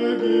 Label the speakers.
Speaker 1: Amen.